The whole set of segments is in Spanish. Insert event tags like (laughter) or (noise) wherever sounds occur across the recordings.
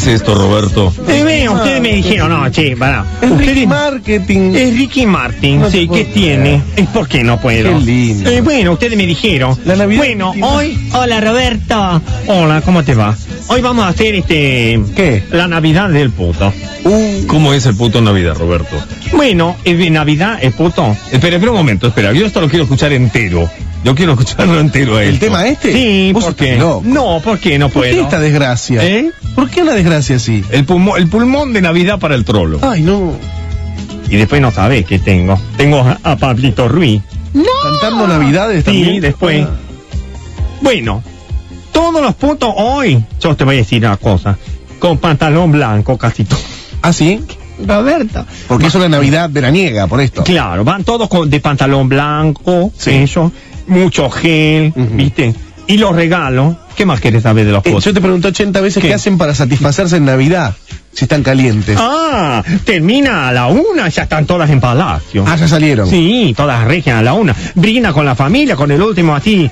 es esto, Roberto? Eh, bueno, ustedes me dijeron, no, che, para. Es Ricky Ustedes- Marketing. Es Ricky Martin, No te sí, puedo ¿qué tiene? Es porque no puedo. Qué lindo. Eh, bueno, ustedes me dijeron. La Navidad Bueno, hoy. Hola, Roberto. Hola, ¿cómo te va? Hoy vamos a hacer este. ¿Qué? La Navidad del puto. Uh, ¿Cómo es el puto Navidad, Roberto? Bueno, es de Navidad el puto. Espera, espera un momento, espera. Yo esto lo quiero escuchar entero. Yo quiero escucharlo entero a ¿El esto. tema este? Sí, ¿por qué? loco. No, ¿por qué no ¿Por qué puedo? esta desgracia? ¿Eh? ¿Por qué una desgracia así? El, pulmón, el pulmón de Navidad para el trolo. Ay, no. Y después no sabés qué tengo. Tengo a, a Pablito Ruiz. Cantando Navidades también. Sí, después. Ah. Bueno, todos los putos hoy, yo te voy a decir una cosa, con pantalón blanco casi todo. ¿Ah, sí? Roberto. Porque es una Navidad veraniega, por esto. Claro, van todos con, de pantalón blanco, Sí. eso, mucho gel. ¿viste? Y los regalos, ¿qué más querés saber de los Eh, yo te pregunté 80 veces qué? ¿Qué? hacen para satisfacerse en Navidad, si están calientes. Ah, termina a la una, ya están todas en palacio. Ah, ya salieron. Sí, todas regias a la una. Brinda con la familia, con el último así.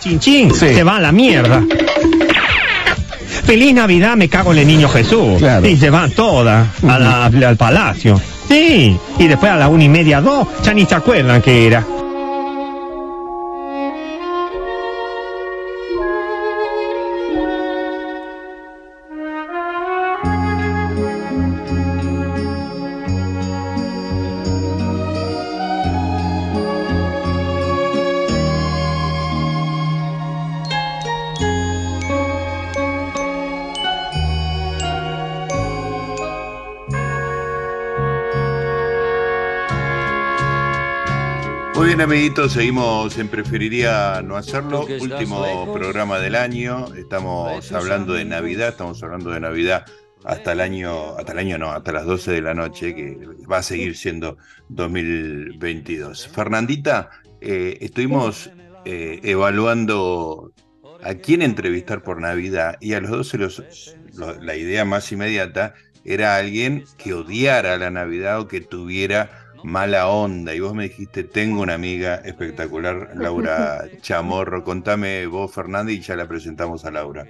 Chin chin, Sí. se va a la mierda. Feliz Navidad, me cago en el niño Jesús. Claro. Y se van todas a la- al palacio. Sí, y después a la una y media, dos, ya ni se acuerdan que era. Amiguitos, seguimos en Preferiría No Hacerlo, último programa del año. Estamos hablando de Navidad, estamos hablando de Navidad hasta el año, hasta el año no, hasta las 12 de la noche, que va a seguir siendo 2022. Fernandita, eh, estuvimos eh, evaluando a quién entrevistar por Navidad y a los dos se los- lo- la idea más inmediata era alguien que odiara la Navidad o que tuviera mala onda. Y vos me dijiste, tengo una amiga espectacular, Laura (laughs) Chamorro. Contame vos, Fernanda, y ya la presentamos a Laura.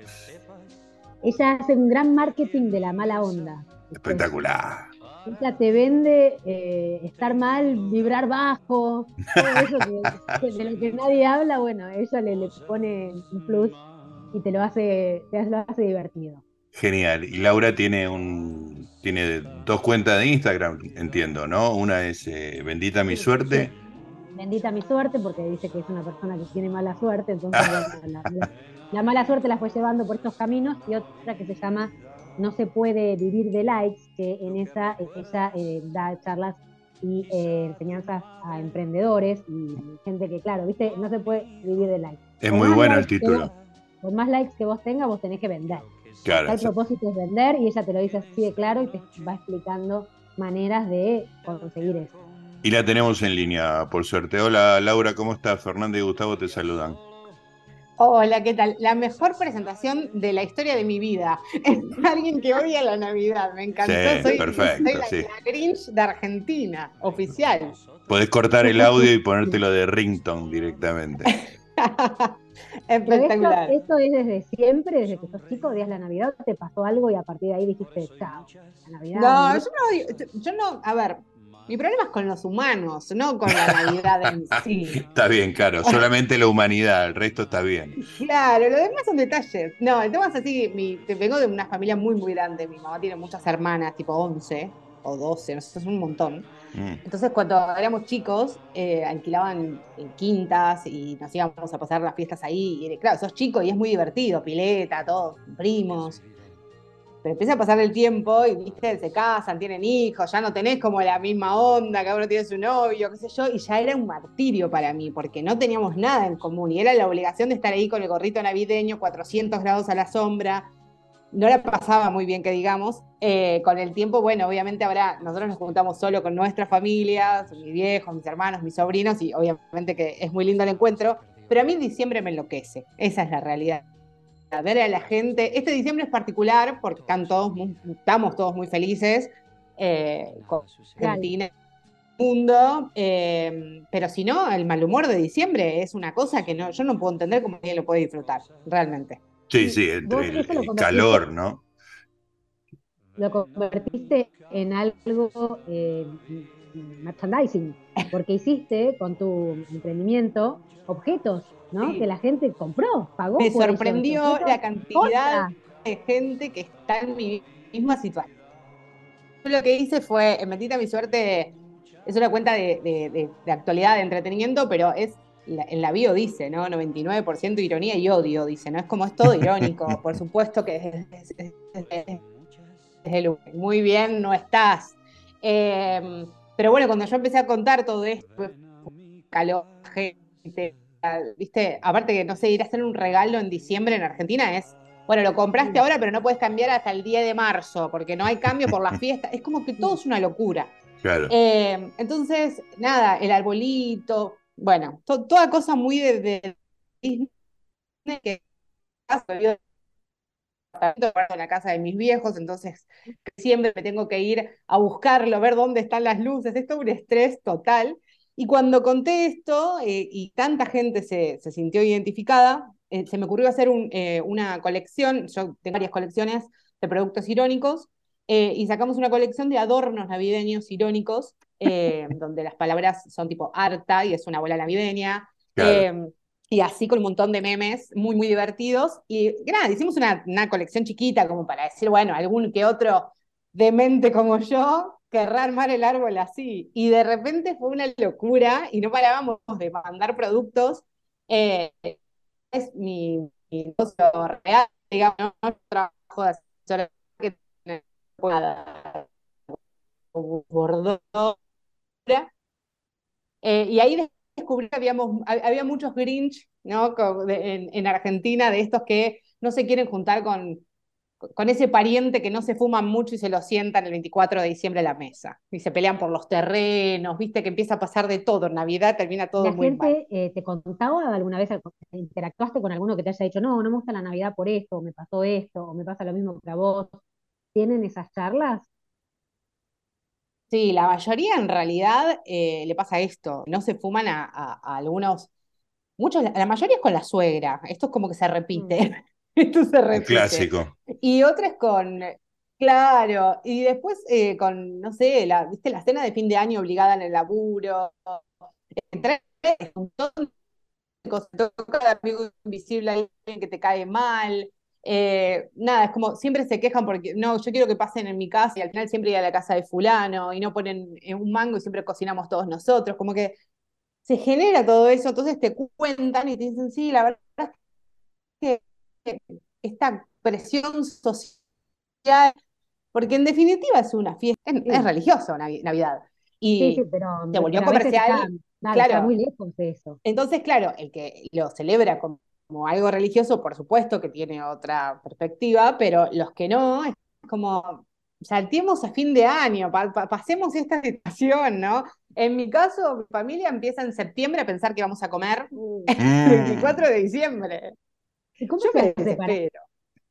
Ella hace un gran marketing de la mala onda. Espectacular. Ella te vende eh, estar mal, vibrar bajo, todo eso que, de lo que nadie habla, bueno, ella le, le pone un plus y te lo hace, te lo hace divertido. Genial. Y Laura tiene un tiene dos cuentas de Instagram, entiendo, ¿no? Una es eh, Bendita mi suerte. Bendita mi suerte, porque dice que es una persona que tiene mala suerte, entonces (laughs) la, la- la mala suerte la fue llevando por estos caminos, y otra que se llama No se puede vivir de likes, que en esa ella eh, da charlas y eh, enseñanzas a emprendedores y gente que, claro, viste, no se puede vivir de likes. Es muy bueno el título. vos- Por más likes que vos tengas, vos tenés que vender. Claro. El propósito es vender y ella te lo dice así de claro y te va explicando maneras de conseguir eso. Y la tenemos en línea, por suerte. Hola, Laura, ¿cómo estás? Fernanda y Gustavo te saludan. Hola, ¿qué tal? La mejor presentación de la historia de mi vida. (laughs) Es alguien que odia la Navidad, me encantó. Sí, soy, perfecto, soy la, sí. la Grinch de Argentina, oficial. Podés cortar el audio y ponértelo de ringtone directamente. (laughs) Espectacular. esto es desde siempre, desde que sos chico, odias la Navidad, te pasó algo y a partir de ahí dijiste, chao, la Navidad. No, yo no, yo no, a ver, mi problema es con los humanos, no con la Navidad en sí. (laughs) Está bien, claro. Solamente la humanidad, el resto está bien. Claro, lo demás son detalles. No, el tema es así, mi, te vengo de una familia muy, muy grande. Mi mamá tiene muchas hermanas, tipo 11 o 12, no sé, es un montón. Mm. Entonces, cuando éramos chicos, eh, alquilaban en quintas y nos íbamos a pasar las fiestas ahí. Y claro, sos chico y es muy divertido, pileta, todos, primos. Pero empieza a pasar el tiempo y, viste, se casan, tienen hijos, ya no tenés como la misma onda, cada uno tiene su novio, qué sé yo, y ya era un martirio para mí, porque no teníamos nada en común y era la obligación de estar ahí con el gorrito navideño, 400 grados a la sombra. No la pasaba muy bien, que digamos. Eh, con el tiempo, bueno, obviamente ahora nosotros nos juntamos solo con nuestras familias, mis viejos, mis hermanos, mis sobrinos, y obviamente que es muy lindo el encuentro, pero a mí diciembre me enloquece, esa es la realidad. Ver a la gente, este diciembre es particular porque están todos estamos todos muy felices eh, con Argentina, mundo, eh, pero si no, el mal humor de diciembre es una cosa que no, yo no puedo entender cómo alguien lo puede disfrutar, realmente. Sí, sí, entre el, calor, ¿no? lo convertiste en algo eh, merchandising, porque hiciste con tu emprendimiento objetos, ¿no? Sí. Que la gente compró, pagó. Me por sorprendió objetos la cantidad contra. de gente que está en mi misma situación. Yo lo que hice fue, en Bendita Mi Suerte, es una cuenta de, de- de- de actualidad, de entretenimiento, pero es, la- en la bio dice, ¿no? 99% ironía y odio, dice, ¿no? Es como es todo irónico, (laughs) por supuesto que es, es- es- es- el muy bien, no estás. Eh, pero bueno, cuando yo empecé a contar todo esto, calor, gente, viste, aparte que no sé, ir a hacer un regalo en diciembre en Argentina es, bueno, lo compraste ahora, pero no puedes cambiar hasta el 10 de marzo, porque no hay cambio por la (laughs) fiesta. Es como que todo es una locura. Claro. Eh, entonces, nada, el arbolito, bueno, to- toda cosa muy de, Disney que en la casa de mis viejos, entonces siempre me tengo que ir a buscarlo, ver dónde están las luces, esto es un estrés total. Y cuando conté esto eh, y tanta gente se, sintió identificada, eh, se me ocurrió hacer eh, una colección, yo tengo varias colecciones de productos irónicos, y sacamos una colección de adornos navideños irónicos, eh, donde las palabras son tipo harta y es una bola navideña, Claro. eh, y así con un montón de memes muy, muy divertidos. Y nada, hicimos una, una colección chiquita como para decir, bueno, algún que otro demente como yo querrá armar el árbol así. Y de repente fue una locura y no parábamos de mandar productos. Eh, es mi, mi negocio real, digamos, no, trabajo de asesora que eh, y ahí descubrí que habíamos, hab- había muchos Grinch, ¿no? En, en Argentina, de estos que no se quieren juntar con, con ese pariente que no se fuman mucho y se lo sientan el 24 de diciembre a la mesa. Y se pelean por los terrenos, viste que empieza a pasar de todo. En Navidad termina todo ¿La muy mal. gente eh, te contaba alguna vez, interactuaste con alguno que te haya dicho, no, no me gusta la Navidad por esto, o me pasó esto, o me pasa lo mismo que a vos? ¿Tienen esas charlas? Sí, la mayoría en realidad eh, le pasa esto. No se fuman a, a- a algunos. Muchos, la mayoría es con la suegra. Esto es como que se repite. (laughs) Esto se repite. clásico. Y otras con, claro, y después eh, con, no sé, la, ¿viste? la cena de fin de año obligada en el laburo. Entre un montón de cosas. Toca de amigo invisible a alguien que te cae mal. Eh, nada, es como siempre se quejan porque no, yo quiero que pasen en mi casa y al final siempre ir a la casa de fulano y no ponen eh, un mango y siempre cocinamos todos nosotros. Como que se genera todo eso, entonces te cuentan y te dicen, sí, la verdad es que esta presión social, porque en definitiva es una fiesta, es, es religioso Navi- Navidad. Sí, Y sí, pero, se volvió comercial, está, claro. está muy lejos de eso. entonces, claro, el que lo celebra como, como algo religioso, por supuesto que tiene otra perspectiva, pero los que no, es como, saltemos a fin de año, pa- pa- pasemos esta situación, ¿no? En mi caso, mi familia empieza en septiembre a pensar que vamos a comer el Mm. 24 de diciembre. ¿Y cómo Yo se me hace para- desespero.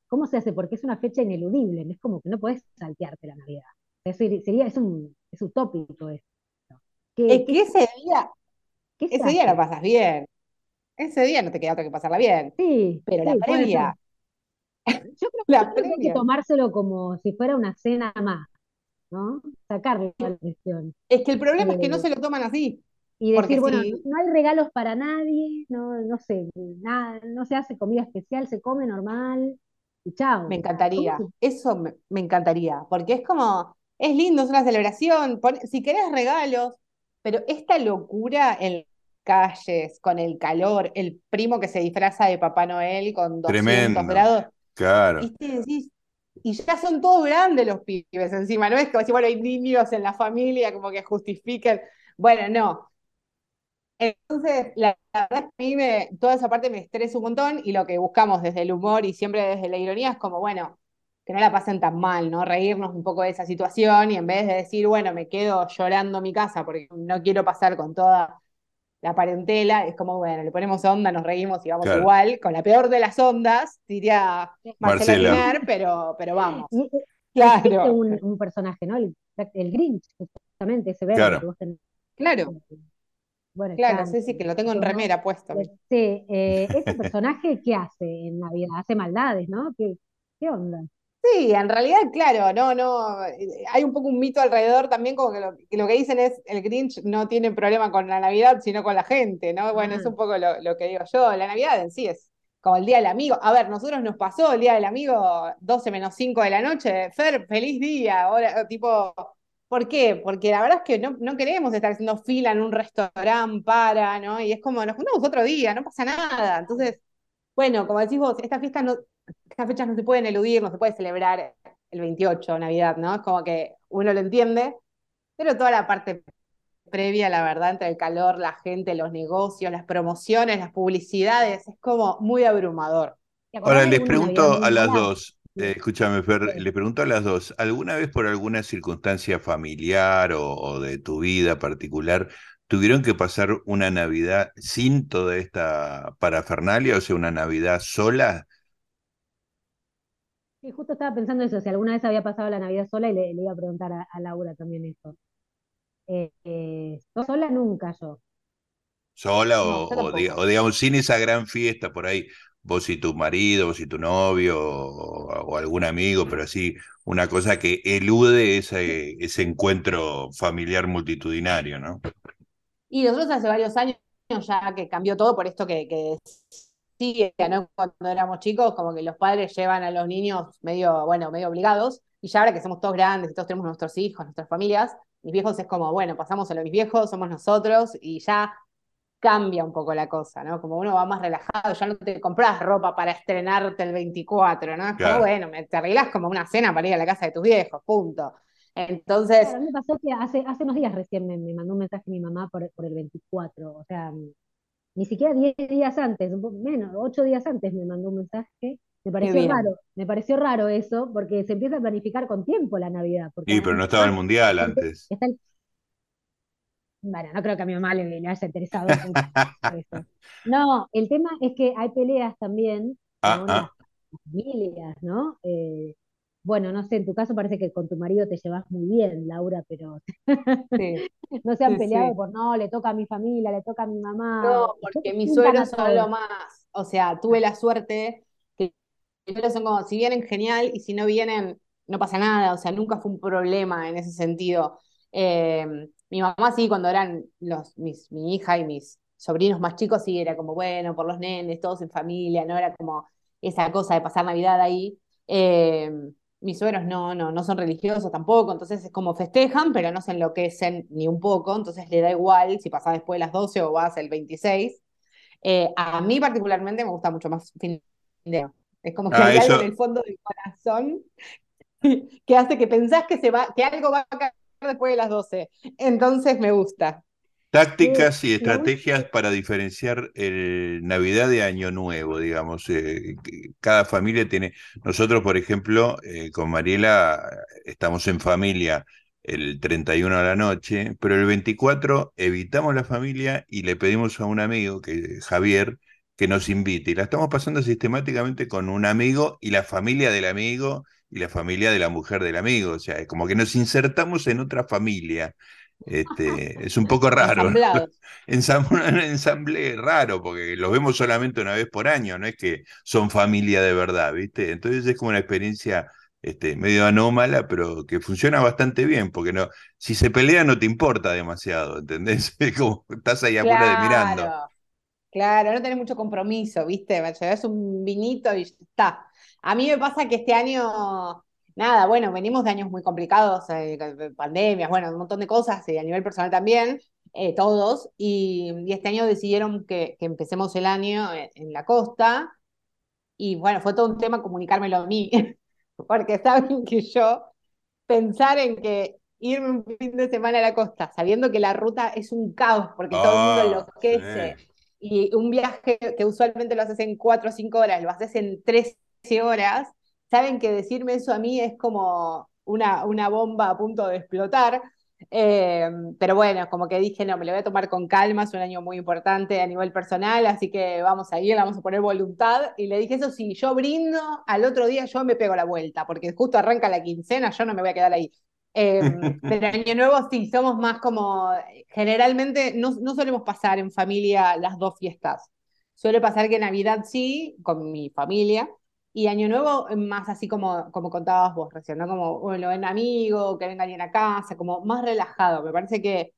¿Cómo se hace? Porque es una fecha ineludible, es como que no podés saltearte la Navidad. Es decir, sería, es un, es utópico esto. ¿Qué, Es que ese día, qué ese día la pasas bien. Ese día no te queda otra que pasarla bien. Sí, Pero la sí, previa. (laughs) Yo creo, la que hay que tomárselo como si fuera una cena más, ¿no? Sacarle la presión. Es que el problema es que no Eh, se lo toman así. Y Porque decir, bueno, no, hay regalos para nadie, no, no sé, nada, no se hace comida especial, se come normal y chao. Me encantaría, ¿Cómo eso me, me encantaría, porque es como, es lindo, es una celebración, pon- si querés regalos, pero esta locura en calles, con el calor, el primo que se disfraza de Papá Noel con 200 Tremendo. grados, Claro. y ya son todos grandes los pibes encima, no es como si, bueno, hay niños en la familia como que justifiquen, bueno, no. Entonces, la, la verdad es que a mí me, toda esa parte me estresa un montón y lo que buscamos desde el humor y siempre desde la ironía es como, bueno, que no la pasen tan mal, ¿no? Reírnos un poco de esa situación y en vez de decir, bueno, me quedo llorando en mi casa porque no quiero pasar con toda la parentela, es como, bueno, le ponemos onda, nos reímos y vamos Claro. igual, con la peor de las ondas, diría Marcela Marcela. Pero, pero vamos. Y, Claro, existe un, un personaje, ¿no? El, el Grinch, justamente, ese verde Claro. que vos tenés. claro, Bueno, claro, sí, sí, que lo tengo en ¿no? remera puesto. Sí, eh, ese personaje, ¿qué hace en Navidad? Hace maldades, ¿no? ¿Qué, qué onda? Sí, en realidad, claro, no, no, eh, hay un poco un mito alrededor también, como que lo que, lo que dicen es el Grinch no tiene problema con la Navidad, sino con la gente, ¿no? Bueno, es un poco lo, lo que digo yo, la Navidad en sí es como el Día del Amigo. A ver, nosotros nos pasó el Día del Amigo 12 menos 5 de la noche, Fer, feliz día, ahora, tipo, ¿por qué? Porque la verdad es que no, no queremos estar haciendo fila en un restaurante para, ¿no? Y es como, nos juntamos otro día, no pasa nada. Entonces, bueno, como decís vos, esta fiesta no, estas fechas no se pueden eludir, no se puede celebrar el 28, Navidad, ¿no? Es como que uno lo entiende, pero toda la parte previa, la verdad, entre el calor, la gente, los negocios, las promociones, las publicidades, es como muy abrumador. ¿Te acordás Ahora les pregunto a las dos, eh, escúchame Fer, Sí. les pregunto a las dos, ¿alguna vez por alguna circunstancia familiar o, o de tu vida particular tuvieron que pasar una Navidad sin toda esta parafernalia, o sea, una Navidad sola? Sí, justo estaba pensando eso, si alguna vez había pasado la Navidad sola y le, le iba a preguntar a, a Laura también eso. Eh, eh, sola nunca yo. sola No, o, yo o diga- tampoco. o digamos sin esa gran fiesta por ahí, vos y tu marido, vos y tu novio o, o algún amigo, pero así una cosa que elude ese, ese encuentro familiar multitudinario, ¿no? Y nosotros hace varios años ya que cambió todo por esto que, que sigue, ¿no? Cuando éramos chicos, como que los padres llevan a los niños medio, bueno, medio obligados, y ya ahora que somos todos grandes y todos tenemos nuestros hijos, nuestras familias, mis viejos es como, bueno, pasamos a lo de mis viejos, somos nosotros, y ya cambia un poco la cosa, ¿no? Como uno va más relajado, ya no te compras ropa para estrenarte el 24, ¿no? Es como, Claro. bueno, te arreglás como una cena para ir a la casa de tus viejos, punto. Entonces, Claro, a mí me pasó que hace, hace unos días recién me, me mandó un mensaje mi mamá por, por el 24, o sea, ni siquiera 10 días antes, un poco menos, 8 días antes me mandó un mensaje. Me pareció raro, me pareció raro eso, porque se empieza a planificar con tiempo la Navidad. Porque Sí, pero no estaba el mundial antes. está el- Bueno, no creo que a mi mamá le, le haya interesado mucho eso. (laughs) No, el tema es que hay peleas también Ah, con ah. las familias, ¿no? Eh, bueno, no sé, en tu caso parece que con tu marido te llevas muy bien, Laura, pero sí. (laughs) no se han Sí, peleado sí. por no, le toca a mi familia, le toca a mi mamá. No, porque mis suegros son lo más. O sea, tuve la suerte que ellos son como, si vienen, genial, y si no vienen, no pasa nada. O sea, nunca fue un problema en ese sentido. Eh, mi mamá sí, cuando eran los, mis, mi hija y mis sobrinos más chicos, sí, era como, bueno, por los nenes, todos en familia, no era como esa cosa de pasar Navidad ahí. Eh, mis suegros no, no, no son religiosos tampoco, entonces es como festejan, pero no se enloquecen ni un poco, entonces le da igual si pasás después de las 12 o vas el 26. Eh, a mí particularmente me gusta mucho más fin de año. Es como que Ah, hay algo en el fondo del corazón (laughs) que hace que pensás que, se va, que algo va a caer después de las 12. Entonces me gusta. Tácticas y estrategias para diferenciar el Navidad de Año Nuevo, digamos. eh, cada familia tiene. Nosotros, por ejemplo, eh, con Mariela estamos en familia el 31 a la noche, pero el 24 evitamos la familia y le pedimos a un amigo, que Javier, que nos invite. Y la estamos pasando sistemáticamente con un amigo y la familia del amigo y la familia de la mujer del amigo. O sea, es como que nos insertamos en otra familia. Este, es un poco raro. ¿no? Ensamblados. (laughs) Ensam- un (laughs) ensamble raro, porque los vemos solamente una vez por año, no es que son familia de verdad, ¿viste? Entonces es como una experiencia este, medio anómala, pero que funciona bastante bien, porque no, si se pelea no te importa demasiado, ¿entendés? (laughs) Es como estás ahí afuera de mirando. Claro, claro, no tenés mucho compromiso, ¿viste? Me llevas un vinito y está. A mí me pasa que este año, nada, bueno, venimos de años muy complicados, eh, pandemias, bueno, un montón de cosas, y a nivel personal también, eh, todos, y, y este año decidieron que, que empecemos el año en, en la costa, y bueno, fue todo un tema comunicármelo a mí, (laughs) porque saben que yo pensar en que irme un fin de semana a la costa, sabiendo que la ruta es un caos, porque todo el mundo Ah, enloquece, sí. y un viaje que usualmente lo haces en 4 o 5 horas, lo haces en 13 horas, saben que decirme eso a mí es como una, una bomba a punto de explotar. Eh, pero bueno, como que dije, no, me lo voy a tomar con calma, es un año muy importante a nivel personal, así que vamos a ir, vamos a poner voluntad. Y le dije, eso sí, yo brindo, al otro día yo me pego la vuelta, porque justo arranca la quincena, yo no me voy a quedar ahí. Eh, (laughs) pero Año Nuevo sí, somos más como, generalmente no, no solemos pasar en familia las dos fiestas. Suele pasar que Navidad sí, con mi familia, Y Año Nuevo, más así como, como contabas vos recién, ¿no? Como bueno, ven amigo, que venga alguien a casa, como más relajado. Me parece que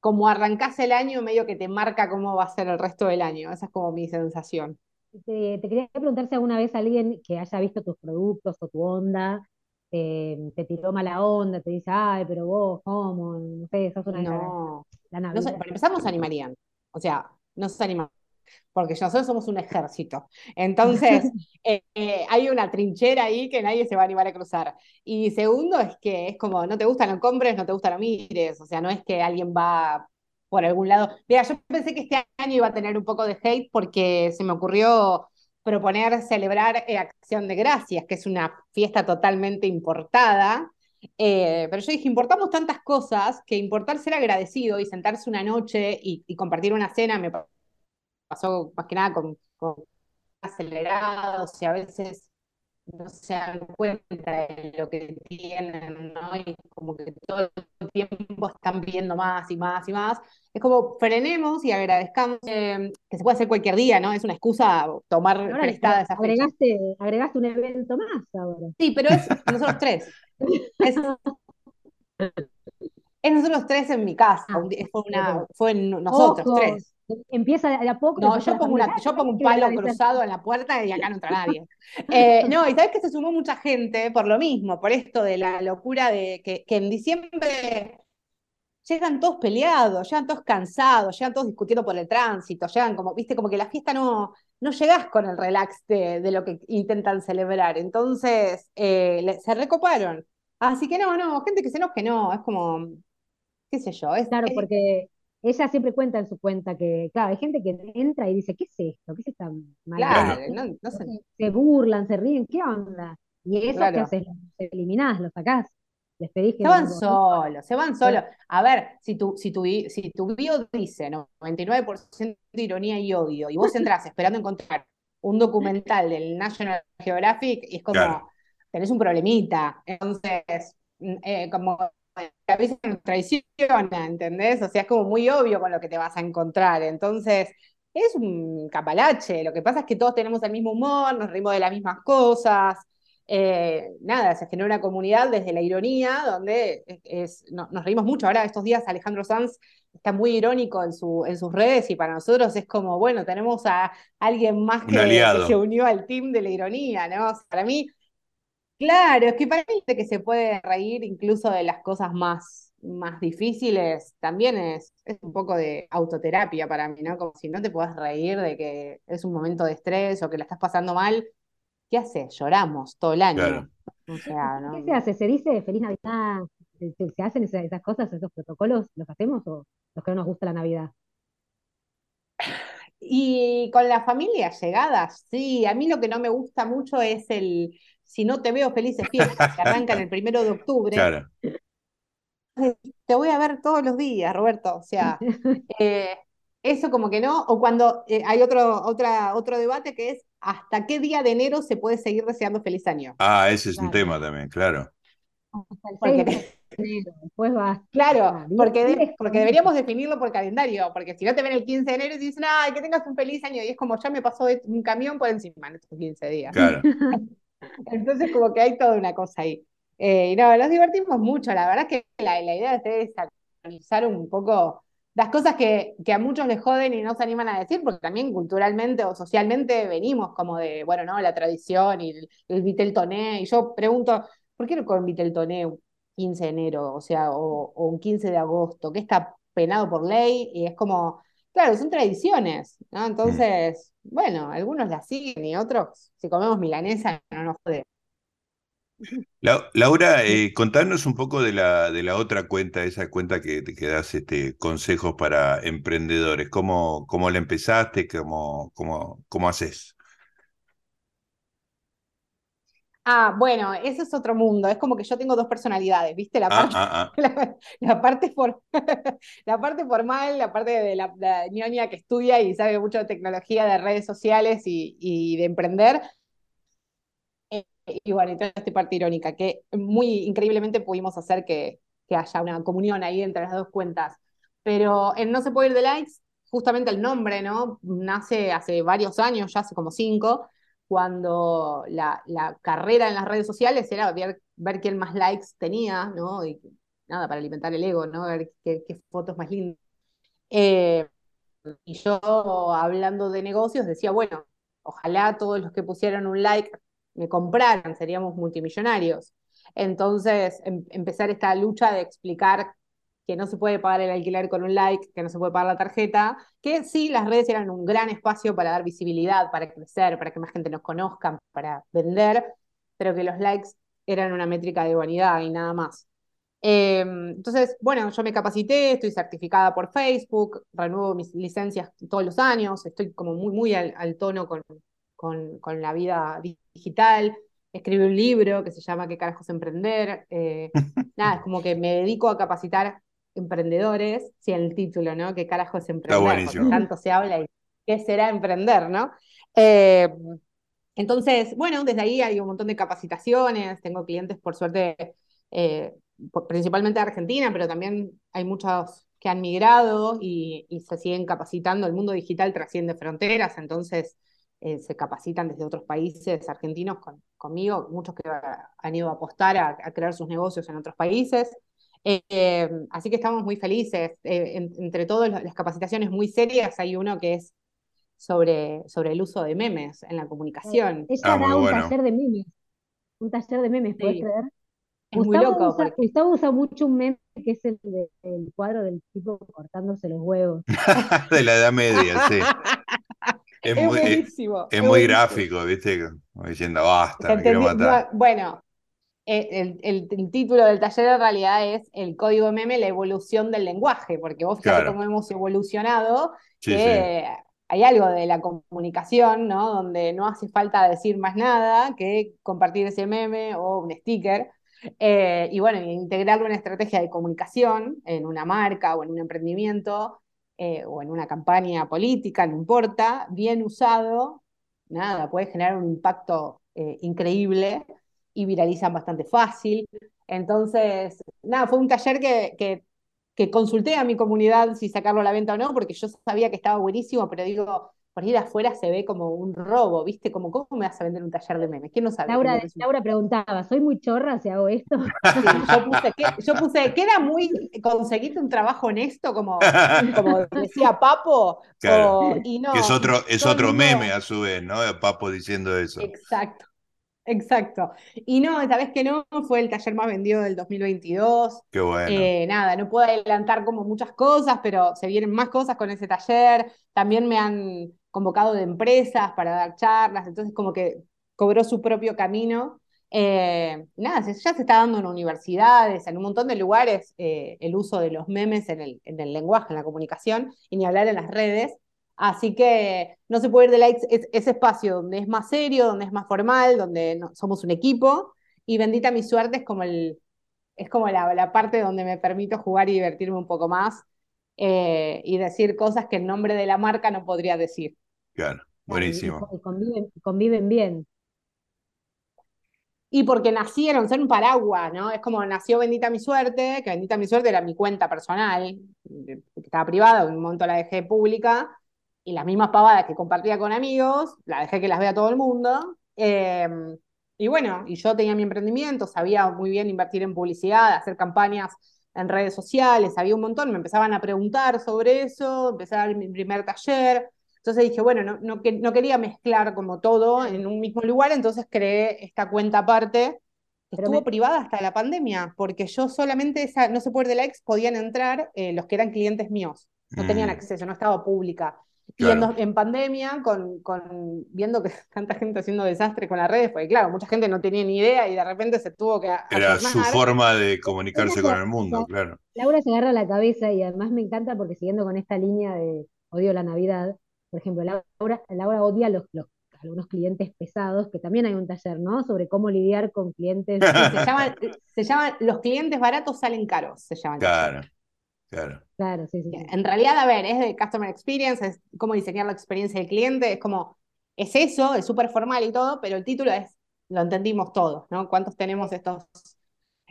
como arrancás el año, medio que te marca cómo va a ser el resto del año. Esa es como mi sensación. Te, te quería preguntar si alguna vez alguien que haya visto tus productos o tu onda eh, te tiró mala onda, te dice, ay, pero vos, ¿cómo? No sé, sos una No, la empezar, no se animarían. O sea, no se animan. Porque nosotros somos un ejército. Entonces, (laughs) eh, eh, hay una trinchera ahí que nadie se va a animar a cruzar. Y segundo, es que es como, no te gusta, no compres, no te gusta, no mires. O sea, no es que alguien va por algún lado. Mira, yo pensé que este año iba a tener un poco de hate porque se me ocurrió proponer celebrar eh, Acción de Gracias, que es una fiesta totalmente importada. Eh, pero yo dije, importamos tantas cosas que importar ser agradecido y sentarse una noche y, y compartir una cena me pasó más que nada con, con acelerados y a veces no se dan cuenta de lo que tienen, ¿no? Y como que todo el tiempo están pidiendo más y más y más. Es como frenemos y agradezcamos eh, que se puede hacer cualquier día, ¿no? Es una excusa tomar Ahora prestada esa fecha. agregaste, agregaste un evento más ahora. Sí, pero es nosotros tres. Es, es nosotros tres en mi casa. Ah, fue, una, fue en nosotros Ojo, tres. Empieza de a poco. No, yo pongo, una, yo pongo un palo cruzado en la puerta y acá no entra nadie. Eh, no, y sabes que se sumó mucha gente por lo mismo, por esto de la locura de que, que en diciembre llegan todos peleados, llegan todos cansados, llegan todos discutiendo por el tránsito, llegan como, viste, como que la fiesta no, no llegás con el relax de, de lo que intentan celebrar. Entonces, eh, se recoparon. Así que no, no, gente que se enoje, no, es como, qué sé yo, es, Claro, porque ella siempre cuenta en su cuenta que, claro, hay gente que entra y dice, ¿qué es esto? ¿Qué es esta maldad? claro, no, no sé. Se burlan, se ríen, ¿qué onda? Y eso que Claro. haces, los eliminás, los sacás, les pedís que Se van solos, se van solos. A ver, si tu, si tu, si tu bio dice 99% de ironía y odio, y vos (laughs) entras esperando encontrar un documental del National Geographic, y es como, Claro. tenés un problemita. Entonces, mm, eh, como que a veces nos traiciona, ¿entendés? O sea, es como muy obvio con lo que te vas a encontrar. Entonces, es un capalache. Lo que pasa es que todos tenemos el mismo humor, nos reímos de las mismas cosas. Eh, nada, se genera una comunidad desde la ironía, donde es, es- no- nos reímos mucho. Ahora, estos días, Alejandro Sanz está muy irónico en, su, en sus redes y para nosotros es como, bueno, tenemos a alguien más que, se unió al team de la ironía, ¿no? O sea, para mí, claro, es que para mí de que se puede reír incluso de las cosas más, más difíciles, también es, es un poco de autoterapia para mí, ¿no? Como si no te puedes reír de que es un momento de estrés o que la estás pasando mal. ¿Qué haces? Lloramos todo el año. Claro. O sea, ¿no? ¿Qué se hace? ¿Se dice Feliz Navidad? ¿Se, hacen esas, esas cosas, esos protocolos? ¿Los hacemos o los que no nos gusta la Navidad? Y con la familia llegadas, sí, a mí lo que no me gusta mucho es el si no te veo felices fiestas, que arrancan el primero de (laughs) octubre, Claro. te voy a ver todos los días, Roberto. O sea, (laughs) eh, eso como que no, o cuando eh, hay otro, otra, otro debate que es hasta qué día de enero se puede seguir deseando feliz año. Ah, ese es un tema también, claro. Hasta el Porque 6 de enero, después vas. Claro, porque, de- porque deberíamos definirlo por calendario, porque si no te ven el 15 de enero y dicen, ay, que tengas un feliz año, y es como ya me pasó un camión por encima en estos 15 días. Claro. (laughs) Entonces, como que hay toda una cosa ahí. Eh, y no, nos divertimos mucho. La verdad es que la, la idea es actualizar un poco las cosas que, que a muchos les joden y no se animan a decir, porque también culturalmente o socialmente venimos como de, bueno, no, la tradición y el, el Vitel Toné. Y yo pregunto, ¿por qué no con Vitel Toné un 15 de enero, o sea, o un 15 de agosto, que está penado por ley? Y es como, claro, son tradiciones, ¿no? Entonces, bueno, algunos las siguen y otros, si comemos milanesa, no nos jode. La- Laura, eh, contanos un poco de la, de la otra cuenta, esa cuenta que, que das este, consejos para emprendedores. ¿Cómo, cómo la empezaste? ¿Cómo, cómo, cómo haces? Ah, bueno, ese es otro mundo. Es como que yo tengo dos personalidades, ¿viste? La Ah, parte, ah, ah. (laughs) la, la parte for- (laughs) la parte formal, la parte de la, la ñoña que estudia y sabe mucho de tecnología, de redes sociales y, y de emprender. Eh, Y bueno, toda esta parte irónica, que muy increíblemente pudimos hacer que, que haya una comunión ahí entre las dos cuentas. Pero en No se puede ir de likes, justamente el nombre, ¿no? Nace hace varios años, ya hace como cinco, cuando la, la carrera en las redes sociales era ver, ver quién más likes tenía, ¿no? Y nada, para alimentar el ego, ¿no? Ver qué, qué fotos más lindas. Eh, y yo, hablando de negocios, decía, bueno, ojalá todos los que pusieran un like me compraran, seríamos multimillonarios. Entonces, em- empezar esta lucha de explicar que no se puede pagar el alquiler con un like, que no se puede pagar la tarjeta, que sí, las redes eran un gran espacio para dar visibilidad, para crecer, para que más gente nos conozca, para vender, pero que los likes eran una métrica de vanidad y nada más. Eh, entonces, bueno, yo me capacité, estoy certificada por Facebook, renuevo mis licencias todos los años, estoy como muy, muy al, al tono con, con, con la vida digital. Escribí un libro que se llama ¿Qué carajos emprender? Eh, (laughs) nada, es como que me dedico a capacitar emprendedores, sí, el título, ¿no? ¿Qué carajos emprender? buenísimo. Porque tanto se habla y qué será emprender, ¿no? Eh, entonces, bueno, desde ahí hay un montón de capacitaciones, tengo clientes, por suerte, eh, principalmente de Argentina, pero también hay muchos que han migrado y, y se siguen capacitando. El mundo digital trasciende fronteras, entonces eh, se capacitan desde otros países argentinos con- conmigo, muchos que han ido a apostar a, a crear sus negocios en otros países. Eh, eh, así que estamos muy felices. Eh, en- entre todas las capacitaciones muy serias, hay uno que es sobre, sobre el uso de memes en la comunicación. Ella Ah, muy da un bueno. taller de memes. Un taller de memes, ¿puedes Sí. creer? Es muy Gustavo loco usa, porque Gustavo usa mucho un meme que es el, de- el cuadro del tipo cortándose los huevos. (laughs) de la Edad Media, sí. (laughs) Es es muy, es, buenísimo. es es muy buenísimo. gráfico, ¿viste? Como diciendo, basta, me quiero matar. No, Bueno, el, el- el título del taller en realidad es El código meme, la evolución del lenguaje, porque vos fíjate Claro. cómo hemos evolucionado, Sí, sí. que hay algo de la comunicación, ¿no? Donde no hace falta decir más nada que compartir ese meme o un sticker. Eh, y bueno, integrarlo en una estrategia de comunicación, en una marca o en un emprendimiento, eh, o en una campaña política, no importa, bien usado, nada, puede generar un impacto eh, increíble y viralizan bastante fácil. Entonces, nada, fue un taller que, que, que consulté a mi comunidad si sacarlo a la venta o no, porque yo sabía que estaba buenísimo, pero digo, por ir afuera se ve como un robo, ¿viste? Como, ¿cómo me vas a vender un taller de memes? ¿Quién no sabe? Laura, Laura preguntaba, ¿soy muy chorra si hago esto? Sí, yo puse, que, yo puse, queda muy conseguirte un trabajo honesto, como, como decía Papo, Claro. o- y no, Que es otro, es otro meme a su vez, ¿no? Papo diciendo eso. Exacto, exacto. Y no, vez que no, fue el taller más vendido del 2022. Qué bueno. Eh, nada, no puedo adelantar como muchas cosas, pero se vienen más cosas con ese taller. También me han convocado de empresas para dar charlas, entonces como que cobró su propio camino. Eh, nada, ya se está dando en universidades, en un montón de lugares, eh, el uso de los memes en el, en el lenguaje, en la comunicación, y ni hablar en las redes. Así que no se puede ir de likes, es, ese espacio donde es más serio, donde es más formal, donde no- somos un equipo, y bendita mi suerte es como el, es como la, la parte donde me permito jugar y divertirme un poco más eh, y decir cosas que en nombre de la marca no podría decir. Claro, Y, buenísimo. y conviven, conviven bien. Y porque nacieron, son un paraguas, ¿no? Es como nació Bendita Mi Suerte, que Bendita Mi Suerte era mi cuenta personal, que estaba privada, un momento la dejé pública, y las mismas pavadas que compartía con amigos, la dejé que las vea todo el mundo. Eh, y bueno, y yo tenía mi emprendimiento, sabía muy bien invertir en publicidad, hacer campañas en redes sociales, había un montón, me empezaban a preguntar sobre eso, empecé a dar mi primer taller. Entonces dije, bueno, no, no, no quería mezclar como todo en un mismo lugar, entonces creé esta cuenta aparte que estuvo me- privada hasta la pandemia, porque yo solamente esa, no se puede de likes, podían entrar eh, los que eran clientes míos, no tenían Mm. acceso, no estaba pública. Y Claro. en, dos- en pandemia, con, con, viendo que (laughs) tanta gente haciendo desastre con las redes, porque claro, mucha gente no tenía ni idea y de repente se tuvo que Era su forma de comunicarse con el mundo, claro. Laura se agarra la cabeza y además me encanta porque siguiendo con esta línea de odio la Navidad, por ejemplo, Laura, Laura odia los, los- algunos clientes pesados, que también hay un taller, ¿no? Sobre cómo lidiar con clientes. Se llaman, se llaman Los clientes baratos salen caros, se llaman. Claro, claro. Claro, sí, sí. sí. En realidad, a ver, es de customer experience, es cómo diseñar la experiencia del cliente, es como, es eso, es súper formal y todo, pero el título es, lo entendimos todos, ¿no? ¿Cuántos tenemos estos,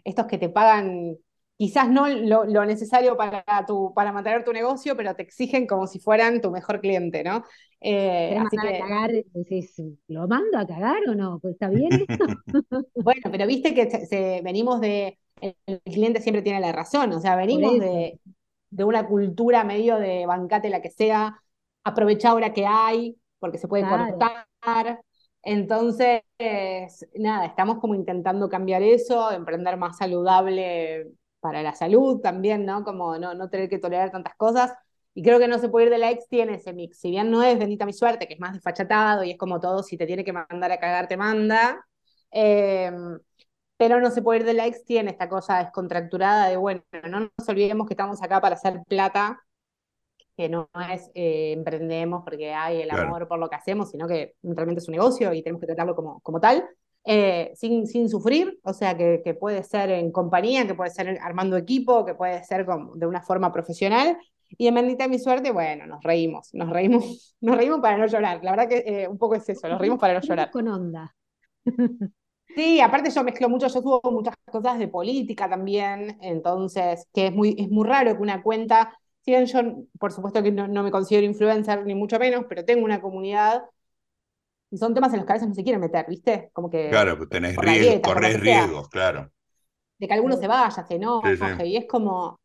estos que te pagan quizás no lo, lo necesario para, tu, para mantener tu negocio, pero te exigen como si fueran tu mejor cliente, ¿no? Eh, ¿Querés así mandar que, a cagar? Decís, ¿lo mando a cagar o no? Pues está bien esto. (laughs) bueno, pero viste que se- se- venimos de, el cliente siempre tiene la razón, o sea, venimos de, de una cultura medio de bancate la que sea, aprovecha ahora que hay, porque se puede Claro. cortar. Entonces, nada, estamos como intentando cambiar eso, emprender más saludable para la salud también, ¿no? Como no, no tener que tolerar tantas cosas. Y creo que No se puede ir de likes tiene ese mix. Si bien no es bendita mi suerte, que es más desfachatado y es como todo, si te tiene que mandar a cagar, te manda. Eh, pero No se puede ir de likes tiene esta cosa descontracturada de, bueno, no nos olvidemos que estamos acá para hacer plata, que no es eh, emprendemos porque hay el Claro. amor por lo que hacemos, sino que realmente es un negocio y tenemos que tratarlo como, como tal, eh, sin, sin sufrir, o sea, que, que puede ser en compañía, que puede ser armando equipo, que puede ser como de una forma profesional. Y en Bendita mi suerte, bueno, nos reímos, nos reímos, (laughs) nos reímos para no llorar. La verdad que eh, un poco es eso, nos reímos para no llorar. Con onda. (laughs) Sí, aparte yo mezclo mucho, yo subo muchas cosas de política también, entonces, que es muy, es muy raro que una cuenta, si bien yo, por supuesto que no, no me considero influencer, ni mucho menos, pero tengo una comunidad, y son temas en los que a veces no se quieren meter, ¿viste? Como que Claro, pues tenés riesgo, dieta, corres riesgos, claro. de que alguno se vaya, se enoje, Sí, sí. y es como,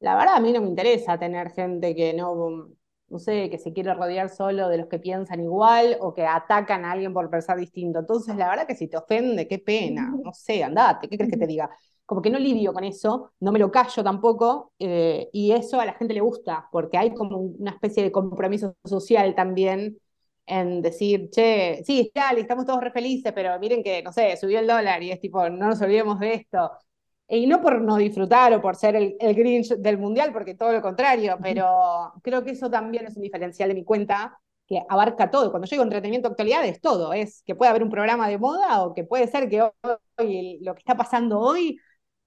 la verdad a mí no me interesa tener gente que no, no sé, que se quiere rodear solo de los que piensan igual o que atacan a alguien por pensar distinto. Entonces, la verdad que si te ofende, qué pena, no sé, andate, ¿qué crees que te diga? Como que no lidio con eso, no me lo callo tampoco, eh, y eso a la gente le gusta, porque hay como una especie de compromiso social también en decir, che, sí, dale, estamos todos re felices, pero miren que, no sé, subió el dólar y es tipo, no nos olvidemos de esto. Y no por no disfrutar o por ser el, el Grinch del Mundial, porque todo lo contrario, pero creo que eso también es un diferencial de mi cuenta que abarca todo. Cuando yo digo entretenimiento actualidad es todo, es que puede haber un programa de moda o que puede ser que hoy lo que está pasando hoy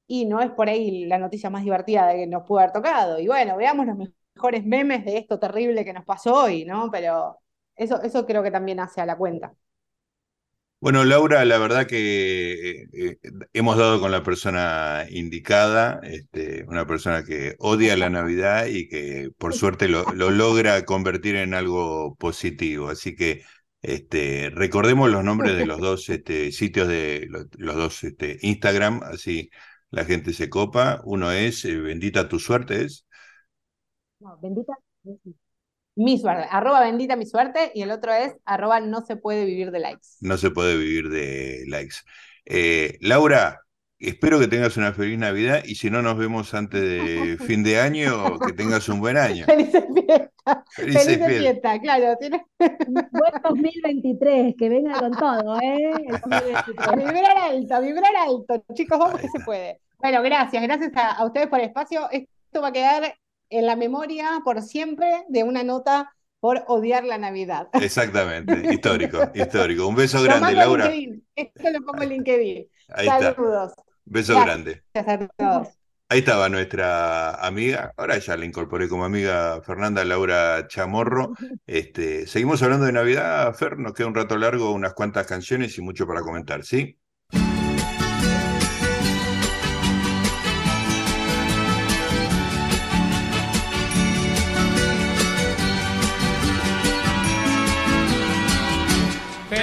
y no es por ahí la noticia más divertida de que nos pudo haber tocado. Y bueno, veamos los mejores memes de esto terrible que nos pasó hoy, ¿no? Pero eso, eso creo que también hace a la cuenta. Bueno, Laura, la verdad que eh, eh, hemos dado con la persona indicada, este, una persona que odia la Navidad y que por suerte lo, lo logra convertir en algo positivo. Así que este, recordemos los nombres de los dos este, sitios de los, los dos este, Instagram, así la gente se copa. Uno es eh, Bendita tu suerte, es. No, bendita. Mi suerte, arroba bendita mi suerte, y el otro es arroba no se puede vivir de likes. No se puede vivir de likes. Eh, Laura, espero que tengas una feliz Navidad y si no nos vemos antes de (laughs) fin de año, que tengas un buen año. Felices fiestas. Felices Felices fiestas. fiestas, claro. tiene- Buen 2023, que venga con todo, ¿eh? El 2023. A vibrar alto, a vibrar alto. Chicos, vamos que se puede. Bueno, gracias, gracias a, a ustedes por el espacio. Esto va a quedar en la memoria por siempre de una nota por odiar la Navidad. Exactamente, (laughs) histórico, histórico. Un beso grande, Laura. LinkedIn. Esto lo pongo en LinkedIn. Ahí está, Saludos. beso Gracias. grande. Gracias a todos. Ahí estaba nuestra amiga, ahora ya la incorporé como amiga Fernanda Laura Chamorro. (laughs) Este, seguimos hablando de Navidad, Fer, nos queda un rato largo, unas cuantas canciones y mucho para comentar, ¿sí?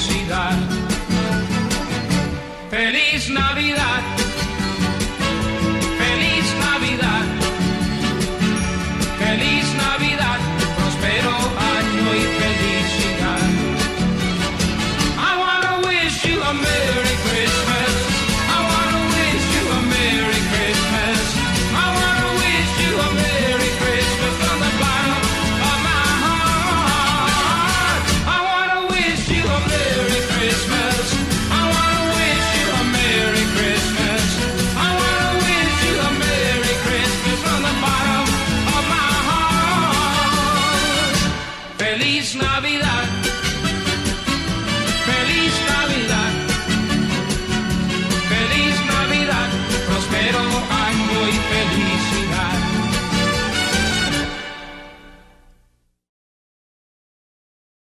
felicidad.